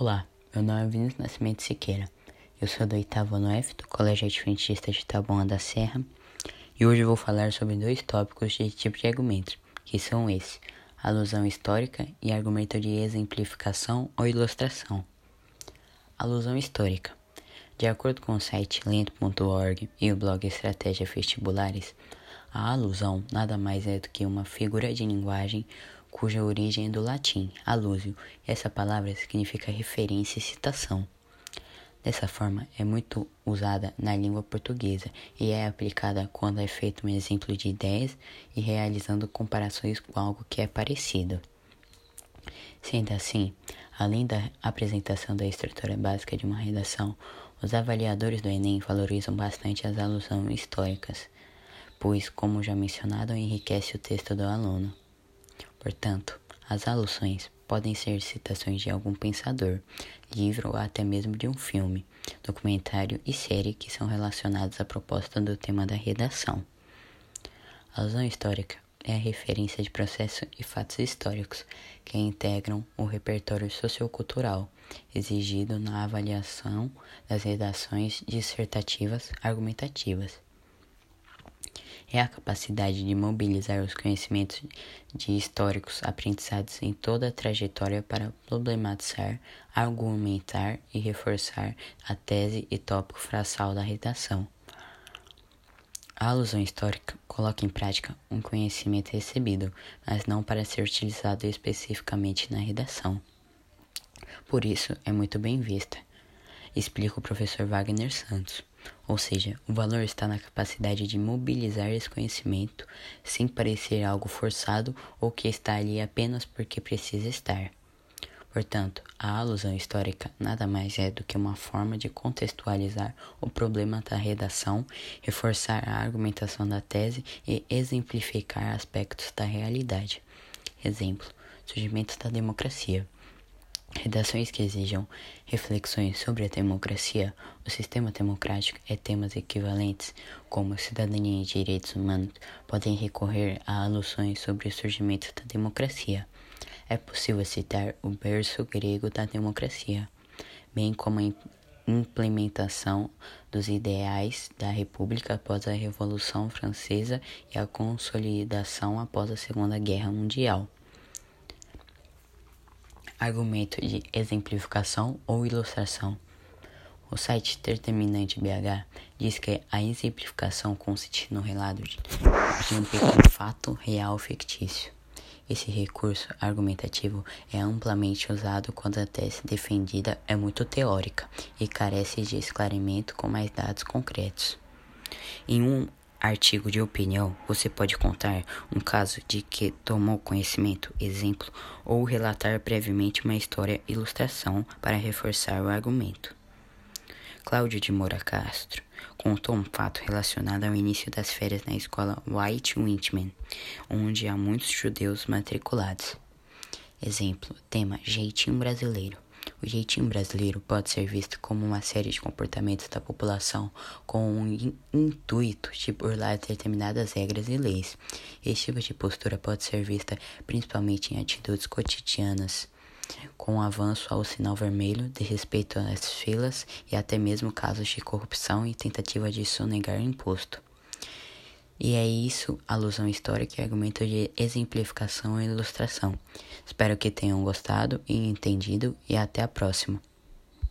Olá, meu nome é Vinícius Nascimento Siqueira. Eu sou do oitavo ano F do Colégio Adventista de Taboão da Serra e hoje vou falar sobre dois tópicos de tipo de argumentos, que são esses: alusão histórica e argumento de exemplificação ou ilustração. Alusão histórica. De acordo com o site lento.org e o blog Estratégia Vestibulares, a alusão nada mais é do que uma figura de linguagem cuja origem é do latim, alusio. Essa palavra significa referência e citação. Dessa forma, é muito usada na língua portuguesa e é aplicada quando é feito um exemplo de ideias e realizando comparações com algo que é parecido. Sendo assim, além da apresentação da estrutura básica de uma redação, os avaliadores do Enem valorizam bastante as alusões históricas, pois, como já mencionado, enriquece o texto do aluno. Portanto, as alusões podem ser citações de algum pensador, livro ou até mesmo de um filme, documentário e série que são relacionados à proposta do tema da redação. A alusão histórica é a referência de processos e fatos históricos que integram o repertório sociocultural exigido na avaliação das redações dissertativas argumentativas é a capacidade de mobilizar os conhecimentos de históricos aprendizados em toda a trajetória para problematizar, argumentar e reforçar a tese e tópico fraçal da redação. A alusão histórica coloca em prática um conhecimento recebido, mas não para ser utilizado especificamente na redação. Por isso, é muito bem vista, explica o professor Wagner Santos. Ou seja, o valor está na capacidade de mobilizar esse conhecimento sem parecer algo forçado ou que está ali apenas porque precisa estar. Portanto, a alusão histórica nada mais é do que uma forma de contextualizar o problema da redação, reforçar a argumentação da tese e exemplificar aspectos da realidade. Exemplo: surgimento da democracia. Redações que exijam reflexões sobre a democracia, o sistema democrático e temas equivalentes, como cidadania e direitos humanos, podem recorrer a alusões sobre o surgimento da democracia. É possível citar o berço grego da democracia, bem como a implementação dos ideais da República após a Revolução Francesa e a consolidação após a Segunda Guerra Mundial argumento de exemplificação ou ilustração. O site Determinante BH diz que a exemplificação consiste no relato de um pequeno fato real fictício. Esse recurso argumentativo é amplamente usado quando a tese defendida é muito teórica e carece de esclarecimento com mais dados concretos. Em um artigo de opinião, você pode contar um caso de que tomou conhecimento, exemplo, ou relatar brevemente uma história ilustração para reforçar o argumento. Cláudio de Moura Castro contou um fato relacionado ao início das férias na escola White Winchman, onde há muitos judeus matriculados. Exemplo, tema jeitinho brasileiro. O jeitinho brasileiro pode ser visto como uma série de comportamentos da população com um in intuito de burlar determinadas regras e leis. Esse tipo de postura pode ser vista principalmente em atitudes cotidianas, com o avanço ao sinal vermelho, de respeito às filas e até mesmo casos de corrupção e tentativa de sonegar imposto. E é isso, alusão histórica e argumento de exemplificação e ilustração. Espero que tenham gostado e entendido e até a próxima.